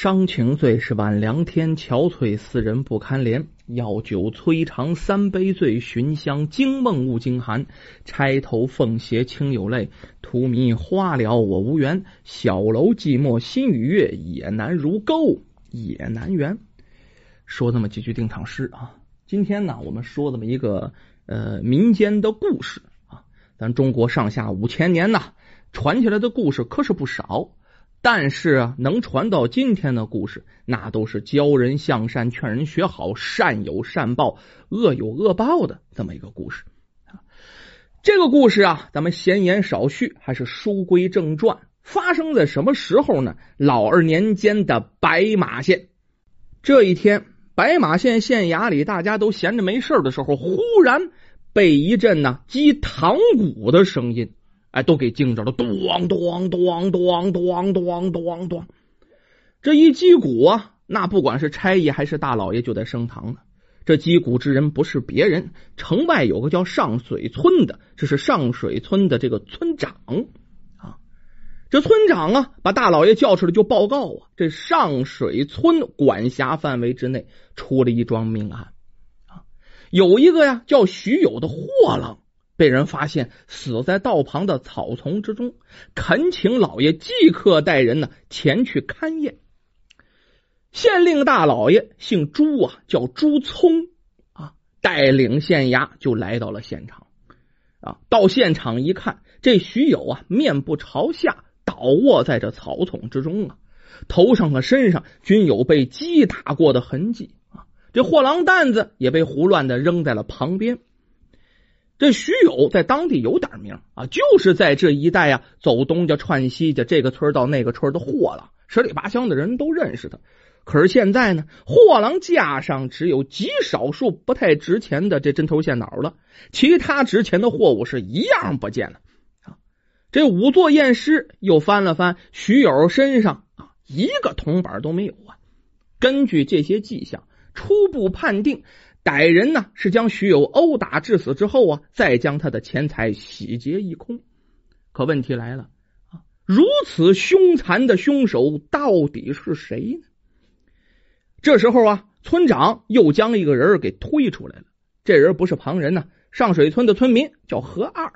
伤情最是晚凉天，憔悴四人不堪怜。药酒摧肠三杯醉，寻香惊梦误惊寒。钗头凤斜清有泪，荼蘼花了我无缘。小楼寂寞心与月，也难如钩也难圆。说这么几句定场诗啊。今天呢，我们说这么一个呃民间的故事啊。咱中国上下五千年呐，传起来的故事可是不少。但是啊，能传到今天的故事，那都是教人向善、劝人学好、善有善报、恶有恶报的这么一个故事啊。这个故事啊，咱们闲言少叙，还是书归正传。发生在什么时候呢？老二年间的白马县。这一天，白马县县衙里大家都闲着没事的时候，忽然被一阵呢击堂鼓的声音。哎，都给惊着了！咚咚咚咚咚咚咚咚，这一击鼓啊，那不管是差役还是大老爷，就在升堂呢。这击鼓之人不是别人，城外有个叫上水村的，这是上水村的这个村长啊。这村长啊，把大老爷叫出来就报告啊，这上水村管辖范围之内出了一桩命案啊，有一个呀叫徐友的货郎。被人发现死在道旁的草丛之中，恳请老爷即刻带人呢前去勘验。县令大老爷姓朱啊，叫朱聪啊，带领县衙就来到了现场啊。到现场一看，这徐友啊面部朝下倒卧在这草丛之中啊，头上和身上均有被击打过的痕迹啊。这货郎担子也被胡乱的扔在了旁边。这徐友在当地有点名啊，就是在这一带啊，走东家串西家，这个村到那个村的货郎，十里八乡的人都认识他。可是现在呢，货郎架上只有极少数不太值钱的这针头线脑了，其他值钱的货物是一样不见了啊。这仵作验尸又翻了翻徐友身上啊，一个铜板都没有啊。根据这些迹象，初步判定。歹人呢是将徐友殴打致死之后啊，再将他的钱财洗劫一空。可问题来了啊，如此凶残的凶手到底是谁呢？这时候啊，村长又将一个人给推出来了。这人不是旁人呢，上水村的村民叫何二，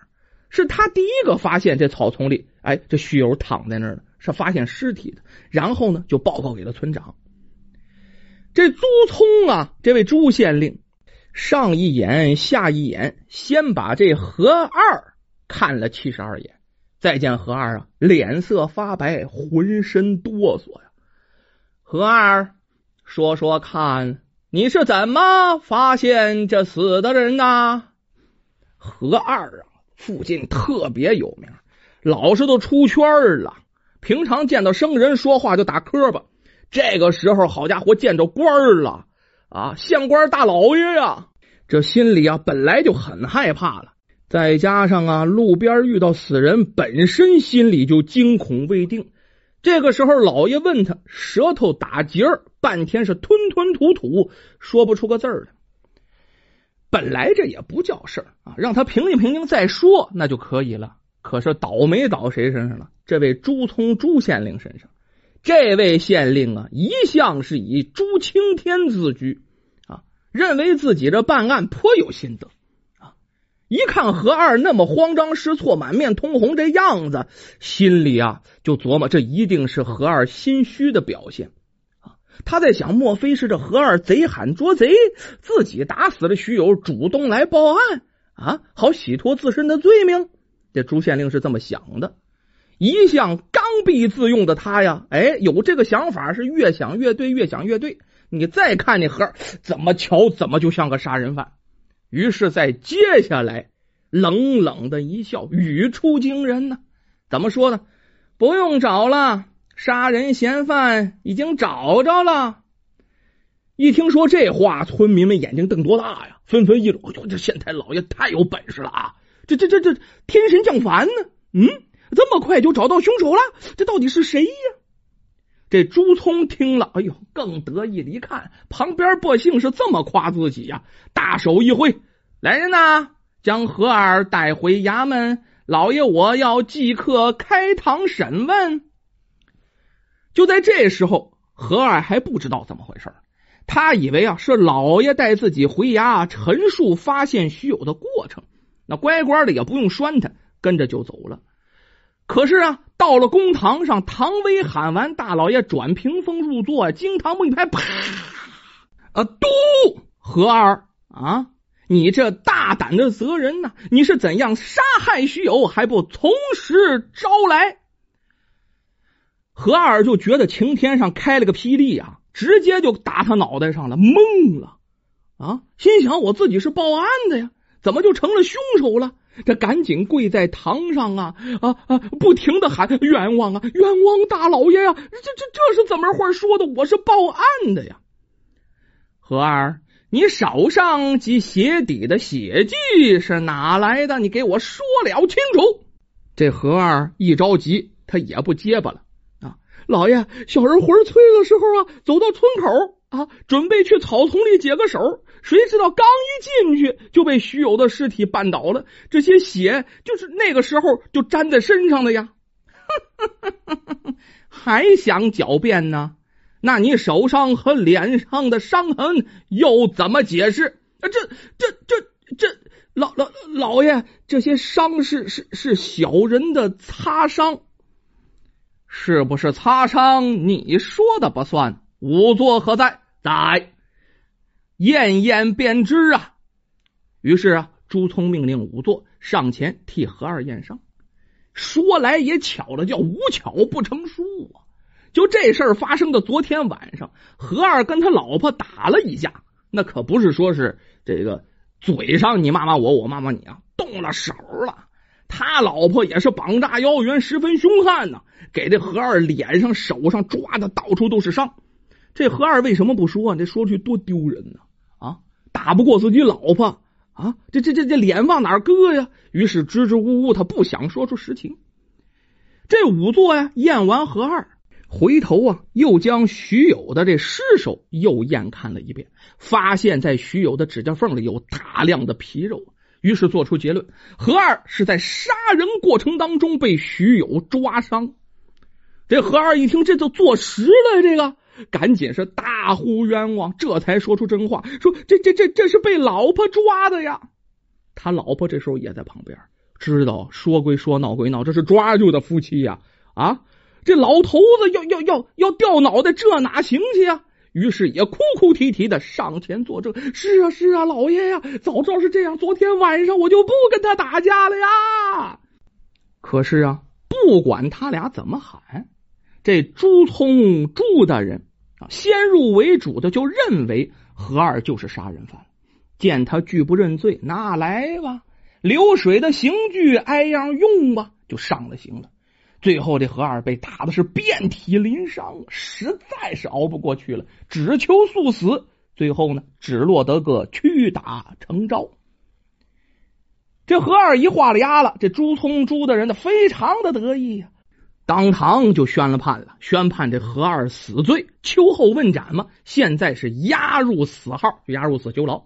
是他第一个发现这草丛里，哎，这徐友躺在那儿，是发现尸体的。然后呢，就报告给了村长。这朱聪啊，这位朱县令。上一眼，下一眼，先把这何二看了七十二眼，再见何二啊，脸色发白，浑身哆嗦呀。何二，说说看，你是怎么发现这死的人呐？何二啊，附近特别有名，老实都出圈了。平常见到生人说话就打磕巴，这个时候好家伙，见着官了。啊，县官大老爷呀，这心里啊本来就很害怕了，再加上啊路边遇到死人，本身心里就惊恐未定。这个时候，老爷问他，舌头打结，半天是吞吞吐吐，说不出个字儿来。本来这也不叫事儿啊，让他平静平静再说，那就可以了。可是倒霉倒谁身上了？这位朱聪朱县令身上。这位县令啊，一向是以朱青天自居啊，认为自己这办案颇有心得啊。一看何二那么慌张失措、满面通红这样子，心里啊就琢磨，这一定是何二心虚的表现啊。他在想，莫非是这何二贼喊捉贼，自己打死了徐友，主动来报案啊，好洗脱自身的罪名？这朱县令是这么想的。一向刚愎自用的他呀，哎，有这个想法是越想越对，越想越对。你再看那何怎么瞧怎么就像个杀人犯。于是，在接下来冷冷的一笑，语出惊人呢。怎么说呢？不用找了，杀人嫌犯已经找着了。一听说这话，村民们眼睛瞪多大呀，纷纷议论：“哎呦，这县太老爷太有本事了啊！这这这这天神降凡呢？嗯。”这么快就找到凶手了？这到底是谁呀？这朱聪听了，哎呦，更得意了。一看旁边百姓是这么夸自己呀，大手一挥：“来人呐，将何二带回衙门，老爷我要即刻开堂审问。”就在这时候，何二还不知道怎么回事他以为啊是老爷带自己回衙陈述发现徐有的过程，那乖乖的也不用拴他，跟着就走了。可是啊，到了公堂上，唐威喊完大老爷转屏风入座，惊堂木一拍，啪！啊，嘟！何二啊，你这大胆的责人呐！你是怎样杀害徐友，还不从实招来？何二就觉得晴天上开了个霹雳啊，直接就打他脑袋上了，懵了啊！心想我自己是报案的呀，怎么就成了凶手了？这赶紧跪在堂上啊啊啊！不停的喊冤枉啊，冤枉大老爷呀！这这这是怎么话说的？我是报案的呀！何二，你手上及鞋底的血迹是哪来的？你给我说了清楚。这何二一着急，他也不结巴了啊！老爷，小人魂催的时候啊，走到村口啊，准备去草丛里解个手。谁知道刚一进去就被徐友的尸体绊倒了，这些血就是那个时候就粘在身上的呀！还想狡辩呢？那你手上和脸上的伤痕又怎么解释？啊这、这、这、这老老老爷，这些伤是是是小人的擦伤，是不是擦伤？你说的不算，仵作何在？在。验验便知啊！于是啊，朱聪命令仵作上前替何二验伤。说来也巧了，叫无巧不成书啊！就这事儿发生的昨天晚上，何二跟他老婆打了一架，那可不是说是这个嘴上你骂骂我，我骂骂你啊，动了手了。他老婆也是膀大腰圆，十分凶悍呢，给这何二脸上、手上抓的到处都是伤。这何二为什么不说？啊这说出去多丢人呢！打不过自己老婆啊！这这这这脸往哪搁呀？于是支支吾吾，他不想说出实情。这仵作呀，验完何二，回头啊，又将徐友的这尸首又验看了一遍，发现在徐友的指甲缝里有大量的皮肉，于是做出结论：何二是在杀人过程当中被徐友抓伤。这何二一听，这就坐实了这个。赶紧是大呼冤枉，这才说出真话，说这这这这是被老婆抓的呀。他老婆这时候也在旁边，知道说归说，闹归闹，这是抓住的夫妻呀！啊，这老头子要要要要掉脑袋，这哪行去呀？于是也哭哭啼啼的上前作证：“是啊是啊，老爷呀，早知道是这样，昨天晚上我就不跟他打架了呀。”可是啊，不管他俩怎么喊。这朱聪朱大人先入为主的就认为何二就是杀人犯，见他拒不认罪，那来吧，流水的刑具挨样用吧，就上了刑了。最后这何二被打的是遍体鳞伤，实在是熬不过去了，只求速死。最后呢，只落得个屈打成招。这何二一画了押了，这朱聪朱大人的非常的得意呀。当堂就宣了判了，宣判这何二死罪，秋后问斩嘛。现在是押入死号，押入死囚牢。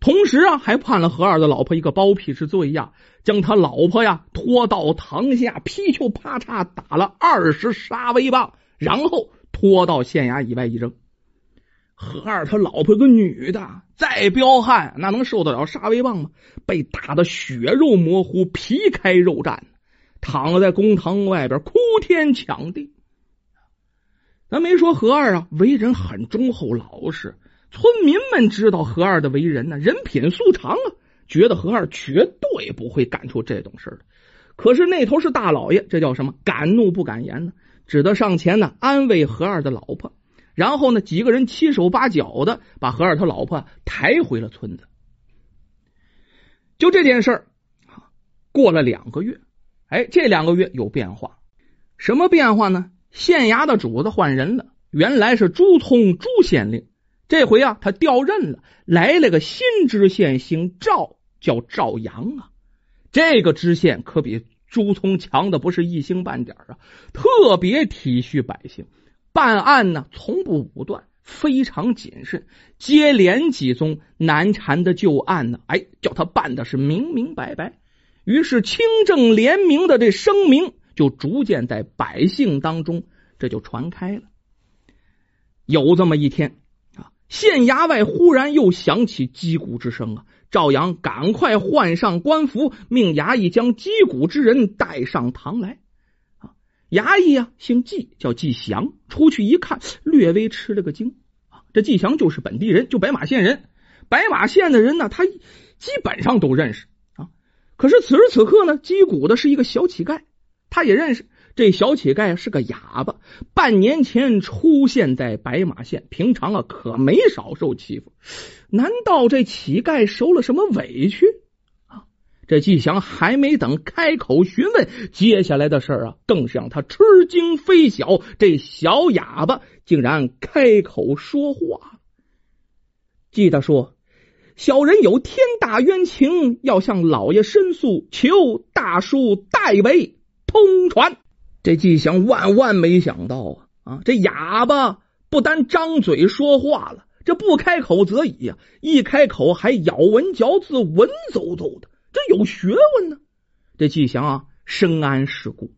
同时啊，还判了何二的老婆一个包庇之罪呀，将他老婆呀拖到堂下，劈球啪嚓打了二十杀威棒，然后拖到县衙以外一扔。何二他老婆个女的，再彪悍，那能受得了杀威棒吗？被打的血肉模糊，皮开肉绽。躺在公堂外边哭天抢地，咱没说何二啊，为人很忠厚老实。村民们知道何二的为人呢，人品素常啊，觉得何二绝对不会干出这种事的。可是那头是大老爷，这叫什么？敢怒不敢言呢？只得上前呢安慰何二的老婆，然后呢几个人七手八脚的把何二他老婆抬回了村子。就这件事儿，过了两个月。哎，这两个月有变化，什么变化呢？县衙的主子换人了，原来是朱聪朱县令，这回啊他调任了，来了个新知县，姓赵，叫赵阳啊。这个知县可比朱聪强的不是一星半点啊，特别体恤百姓，办案呢从不武断，非常谨慎，接连几宗难缠的旧案呢，哎，叫他办的是明明白白。于是，清正廉明的这声明就逐渐在百姓当中这就传开了。有这么一天啊，县衙外忽然又响起击鼓之声啊！赵阳赶快换上官服，命衙役将击鼓之人带上堂来。衙役啊，姓纪，叫纪祥。出去一看，略微吃了个惊啊，这纪祥就是本地人，就白马县人。白马县的人呢，他基本上都认识。可是此时此刻呢，击鼓的是一个小乞丐，他也认识。这小乞丐是个哑巴，半年前出现在白马县，平常啊可没少受欺负。难道这乞丐受了什么委屈啊？这季祥还没等开口询问，接下来的事儿啊，更是让他吃惊非小。这小哑巴竟然开口说话记得说：“小人有天大冤情，要向老爷申诉，求大叔代为通传。”这季祥万万没想到啊啊！这哑巴不单张嘴说话了，这不开口则已呀，一开口还咬文嚼字，文绉绉的，这有学问呢。这季祥啊，深谙世故，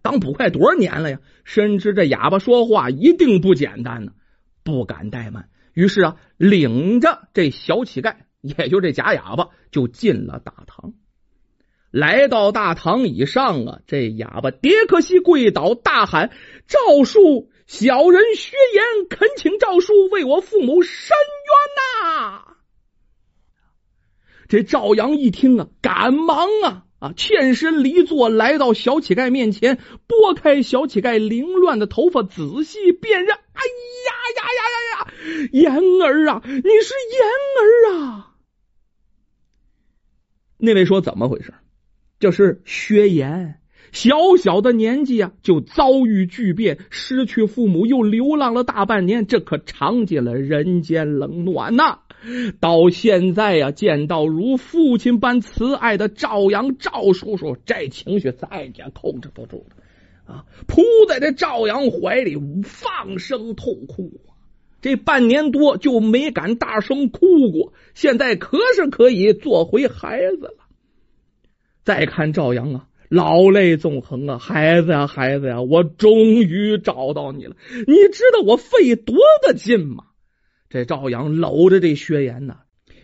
当捕快多少年了呀？深知这哑巴说话一定不简单呢，不敢怠慢。于是啊，领着这小乞丐，也就这假哑巴，就进了大堂。来到大堂以上啊，这哑巴迭克西跪倒，大喊：“赵叔，小人薛言，恳请赵叔为我父母伸冤呐！”这赵阳一听啊，赶忙啊啊，欠身离座，来到小乞丐面前，拨开小乞丐凌乱的头发，仔细辨认。哎呀呀呀呀呀！言儿啊，你是言儿啊！那位说：“怎么回事？”这是薛言，小小的年纪啊，就遭遇巨变，失去父母，又流浪了大半年，这可尝尽了人间冷暖呐！到现在呀，见到如父亲般慈爱的赵阳赵叔叔，这情绪再也控制不住了啊！扑在这赵阳怀里，放声痛哭。这半年多就没敢大声哭过，现在可是可以做回孩子了。再看赵阳啊，老泪纵横啊，孩子呀，孩子呀，我终于找到你了。你知道我费多大劲吗？这赵阳搂着这薛岩呢，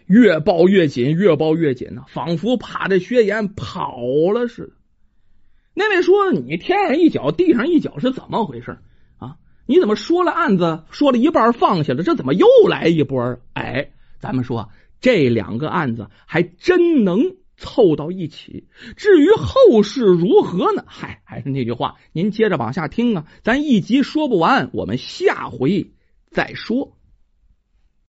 越抱越紧，越抱越紧呢，仿佛怕这薛岩跑了似的。那位说：“你天上一脚，地上一脚是怎么回事？你怎么说了案子，说了一半放下了，这怎么又来一波？哎，咱们说这两个案子还真能。”凑到一起，至于后事如何呢？嗨，还是那句话，您接着往下听啊，咱一集说不完，我们下回再说。